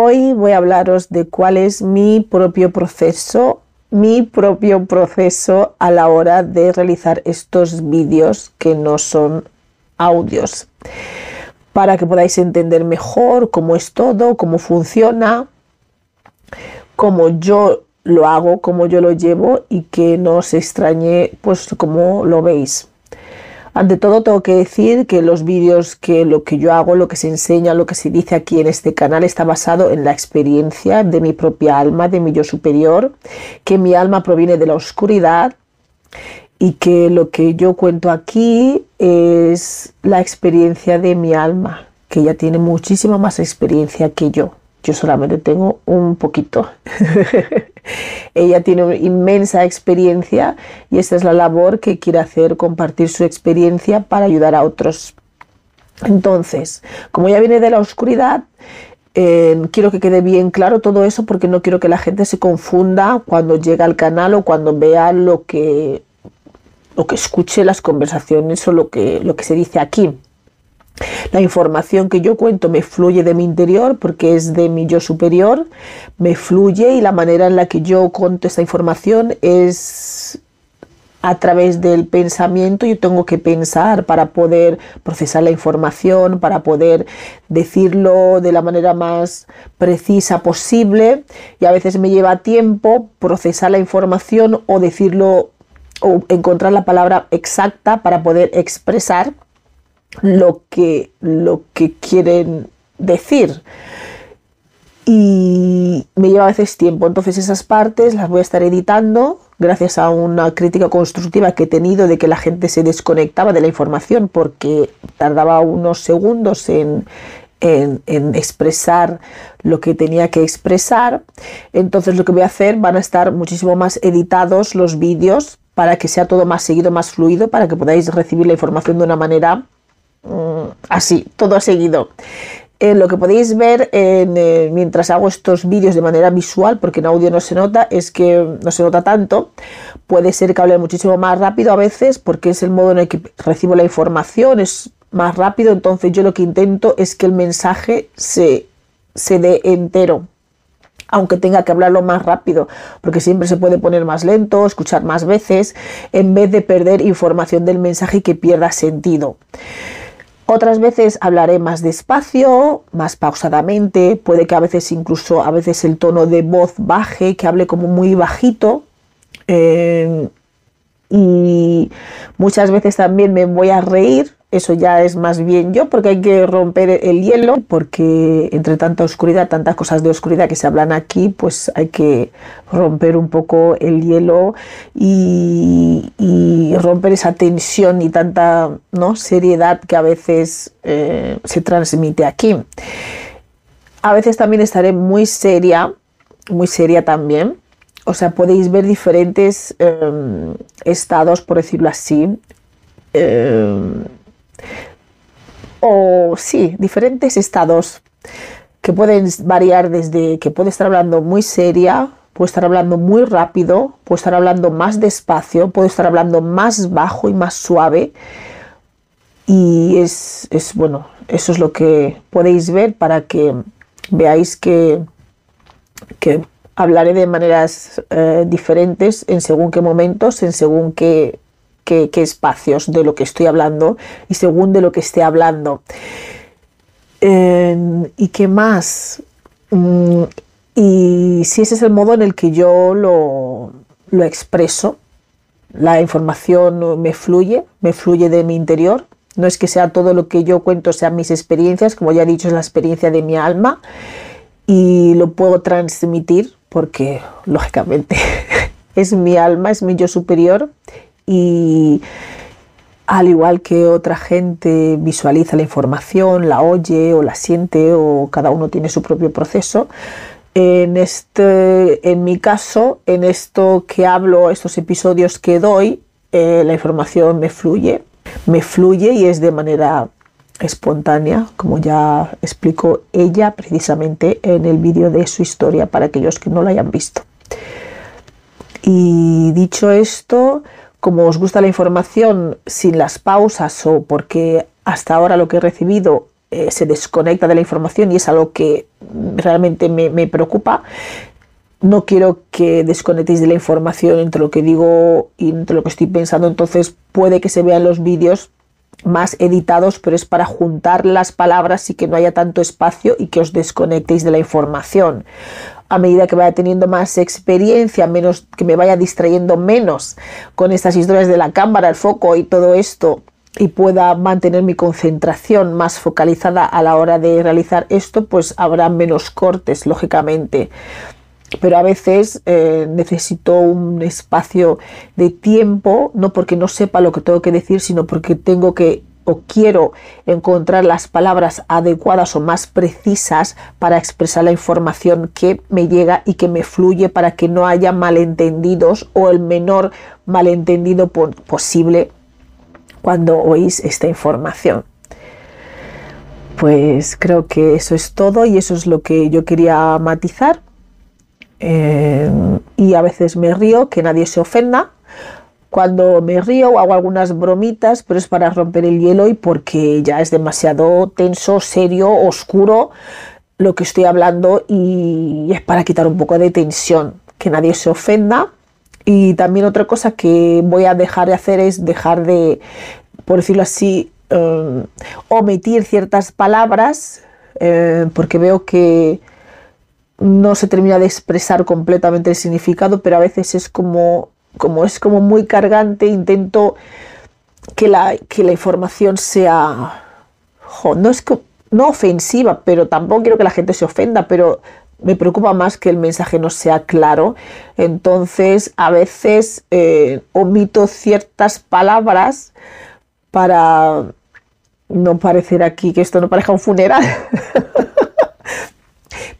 Hoy voy a hablaros de cuál es mi propio proceso, mi propio proceso a la hora de realizar estos vídeos que no son audios, para que podáis entender mejor cómo es todo, cómo funciona, cómo yo lo hago, cómo yo lo llevo y que no os extrañe pues como lo veis. Ante todo tengo que decir que los vídeos, que lo que yo hago, lo que se enseña, lo que se dice aquí en este canal está basado en la experiencia de mi propia alma, de mi yo superior, que mi alma proviene de la oscuridad y que lo que yo cuento aquí es la experiencia de mi alma, que ella tiene muchísima más experiencia que yo. Yo solamente tengo un poquito. Ella tiene inmensa experiencia y esta es la labor que quiere hacer, compartir su experiencia para ayudar a otros. Entonces, como ella viene de la oscuridad, eh, quiero que quede bien claro todo eso porque no quiero que la gente se confunda cuando llega al canal o cuando vea lo que, lo que escuche las conversaciones o lo que, lo que se dice aquí. La información que yo cuento me fluye de mi interior porque es de mi yo superior, me fluye y la manera en la que yo cuento esta información es a través del pensamiento. Yo tengo que pensar para poder procesar la información, para poder decirlo de la manera más precisa posible. Y a veces me lleva tiempo procesar la información o decirlo o encontrar la palabra exacta para poder expresar lo que, lo que quieren decir. Y me lleva a veces tiempo, entonces esas partes las voy a estar editando gracias a una crítica constructiva que he tenido de que la gente se desconectaba de la información porque tardaba unos segundos en, en, en, expresar lo que tenía que expresar. Entonces lo que voy a hacer van a estar muchísimo más editados los vídeos para que sea todo más seguido, más fluido, para que podáis recibir la información de una manera así, todo seguido. Eh, lo que podéis ver eh, mientras hago estos vídeos de manera visual, porque en audio no se nota, es que no se nota tanto. Puede ser que hable muchísimo más rápido a veces, porque es el modo en el que recibo la información, es más rápido. Entonces yo lo que intento es que el mensaje se, se dé entero aunque tenga que hablarlo más rápido, porque siempre se puede poner más lento, escuchar más veces, en vez de perder información del mensaje que pierda sentido. Otras veces hablaré más despacio, más pausadamente, puede que a veces incluso a veces el tono de voz baje, que hable como muy bajito. Eh, y muchas veces también me voy a reír eso ya es más bien yo, porque hay que romper el hielo, porque entre tanta oscuridad, tantas cosas de oscuridad que se hablan aquí, pues hay que romper un poco el hielo y, romper esa tensión y tanta ¿no? seriedad que a veces eh, se transmite aquí. A veces también estaré muy seria, muy seria también. O sea, podéis ver diferentes em, estados, por decirlo así. Em, o sí, diferentes estados que pueden variar desde que puede estar hablando muy seria, puede estar hablando muy rápido, puede estar hablando más despacio, puede estar hablando más bajo y más suave. Y es, es bueno, eso es lo que podéis ver para que veáis que, que hablaré de maneras eh, diferentes en según qué momentos, en según qué qué, espacios de lo que estoy hablando y según de lo que esté hablando. ¿Y qué más? Mm, y si ese es el modo en el que yo lo expreso, la información me fluye, me fluye de mi interior. No es que sea todo lo que yo cuento, sean mis experiencias, como ya he dicho, es la experiencia de mi alma y lo puedo transmitir porque, lógicamente, es mi alma, es mi yo superior y, al igual que otra gente visualiza la información, la oye o la siente o cada uno tiene su propio proceso, en, este, en mi caso, en esto que hablo, estos episodios que doy, eh, la información me fluye, me fluye y es de manera espontánea, como ya explicó ella precisamente en el vídeo de su historia para aquellos que no lo hayan visto. Y dicho esto, como os gusta la información sin las pausas o porque hasta ahora lo que he recibido eh, se desconecta de la información y es algo que realmente me, me preocupa, no quiero que desconectéis de la información entre lo que digo y entre lo que estoy pensando, entonces puede que se vean los vídeos más editados, pero es para juntar las palabras y que no haya tanto espacio y que os desconectéis de la información. A medida que vaya teniendo más experiencia, menos que me vaya distrayendo menos con estas historias de la cámara, el foco y todo esto, y pueda mantener mi concentración más focalizada a la hora de realizar esto, pues habrá menos cortes, lógicamente. Pero a veces eh, necesito un espacio de tiempo, no porque no sepa lo que tengo que decir, sino porque tengo que quiero encontrar las palabras adecuadas o más precisas para expresar la información que me llega y que me fluye para que no haya malentendidos o el menor malentendido posible cuando oís esta información. Pues creo que eso es todo y eso es lo que yo quería matizar eh, y a veces me río, que nadie se ofenda. Cuando me río hago algunas bromitas, pero es para romper el hielo y porque ya es demasiado tenso, serio, oscuro lo que estoy hablando y es para quitar un poco de tensión, que nadie se ofenda. Y también otra cosa que voy a dejar de hacer es dejar de, por decirlo así, eh, omitir ciertas palabras, eh, porque veo que no se termina de expresar completamente el significado, pero a veces es como, como es como muy cargante, intento que la, que la información sea, no es no ofensiva, pero tampoco quiero que la gente se ofenda, pero me preocupa más que el mensaje no sea claro. Entonces, a veces eh, omito ciertas palabras para no parecer aquí que esto no parezca un funeral.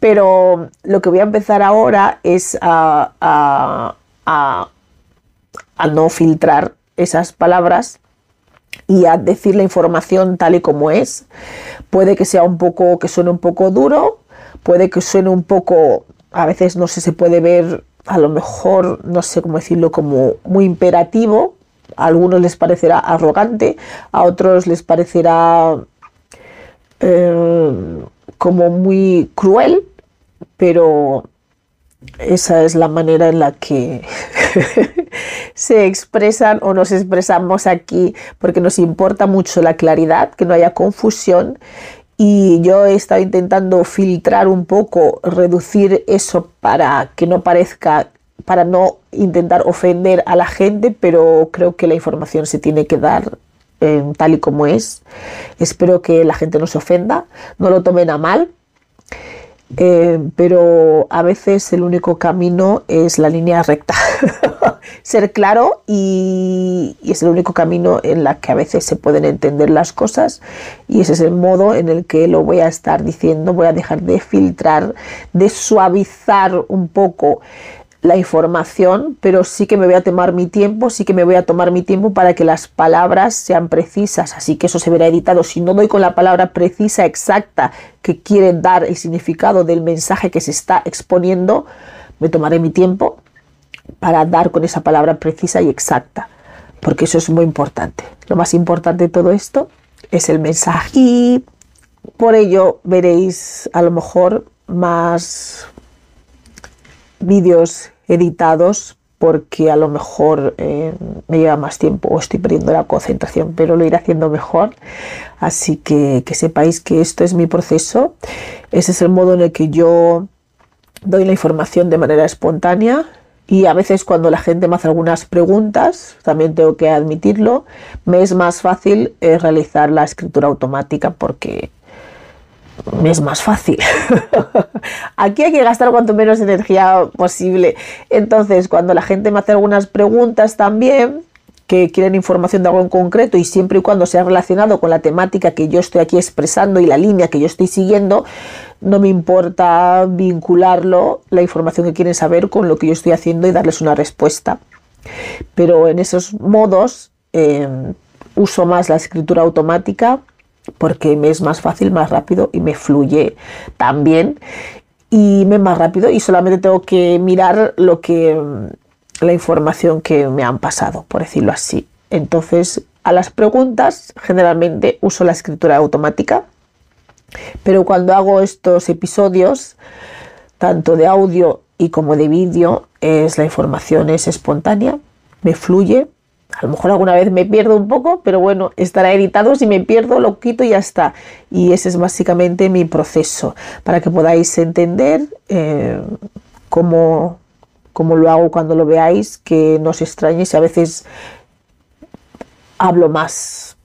Pero lo que voy a empezar ahora es a, no filtrar esas palabras y a decir la información tal y como es. Puede que sea un poco, que suene un poco duro, puede que suene un poco, a veces no sé, se puede ver a lo mejor, no sé cómo decirlo, como muy imperativo. A algunos les parecerá arrogante, a otros les parecerá eh, como muy cruel, pero esa es la manera en la que se expresan o nos expresamos aquí, porque nos importa mucho la claridad, que no haya confusión. Y yo he estado intentando filtrar un poco, reducir eso para que no parezca, para no intentar ofender a la gente, pero creo que la información se tiene que dar eh, tal y como es. Espero que la gente no se ofenda, no lo tomen a mal, eh, pero a veces el único camino es la línea recta. Ser claro y, es el único camino en la que a veces se pueden entender las cosas y ese es el modo en el que lo voy a estar diciendo. Voy a dejar de filtrar, de suavizar un poco la información, pero sí que me voy a tomar mi tiempo, sí que me voy a tomar mi tiempo para que las palabras sean precisas, así que eso se verá editado. Si no doy con la palabra precisa, exacta, que quiere dar el significado del mensaje que se está exponiendo, me tomaré mi tiempo para dar con esa palabra precisa y exacta, porque eso es muy importante. Lo más importante de todo esto es el mensaje y por ello veréis a lo mejor más vídeos editados porque a lo mejor eh, me lleva más tiempo o estoy perdiendo la concentración, pero lo iré haciendo mejor. Así que que sepáis que esto es mi proceso. Ese es el modo en el que yo doy la información de manera espontánea y a veces cuando la gente me hace algunas preguntas, también tengo que admitirlo, me es más fácil eh, realizar la escritura automática porque es más fácil. Aquí hay que gastar cuanto menos energía posible. Entonces, cuando la gente me hace algunas preguntas también, que quieren información de algo en concreto y siempre y cuando sea relacionado con la temática que yo estoy aquí expresando y la línea que yo estoy siguiendo, no me importa vincularlo, la información que quieren saber, con lo que yo estoy haciendo y darles una respuesta. Pero en esos modos eh, uso más la escritura automática porque me es más fácil, más rápido y me fluye también y me es más rápido y solamente tengo que mirar lo que la información que me han pasado, por decirlo así. Entonces, a las preguntas generalmente uso la escritura automática, pero cuando hago estos episodios, tanto de audio y como de vídeo, es la información es espontánea, me fluye. A lo mejor alguna vez me pierdo un poco, pero bueno, estará editado. Si me pierdo, lo quito y ya está. Y ese es básicamente mi proceso para que podáis entender eh, cómo, como lo hago cuando lo veáis, que no os extrañe si a veces hablo más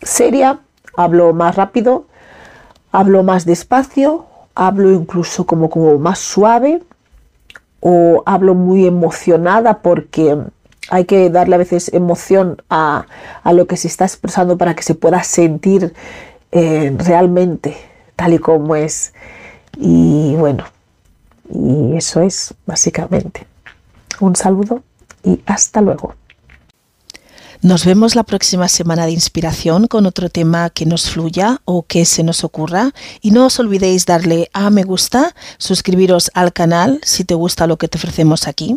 seria, hablo más rápido, hablo más despacio, hablo incluso como, como más suave o hablo muy emocionada porque hay que darle a veces emoción a, lo que se está expresando para que se pueda sentir eh, realmente tal y como es. Y bueno, y eso es básicamente. Un saludo y hasta luego. Nos vemos la próxima semana de inspiración con otro tema que nos fluya o que se nos ocurra. Y no os olvidéis darle a me gusta, suscribiros al canal si te gusta lo que te ofrecemos aquí.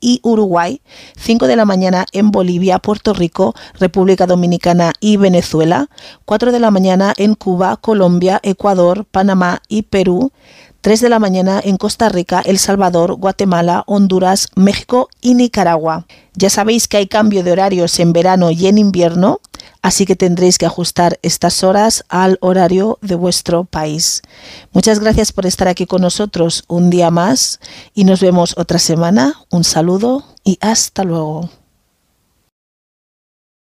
y Uruguay, 5 de la mañana en Bolivia, Puerto Rico, República Dominicana y Venezuela, 4 de la mañana en Cuba, Colombia, Ecuador, Panamá y Perú, 3 de la mañana en Costa Rica, El Salvador, Guatemala, Honduras, México y Nicaragua. Ya sabéis que hay cambio de horarios en verano y en invierno, así que tendréis que ajustar estas horas al horario de vuestro país. Muchas gracias por estar aquí con nosotros un día más y nos vemos otra semana. Un saludo y hasta luego.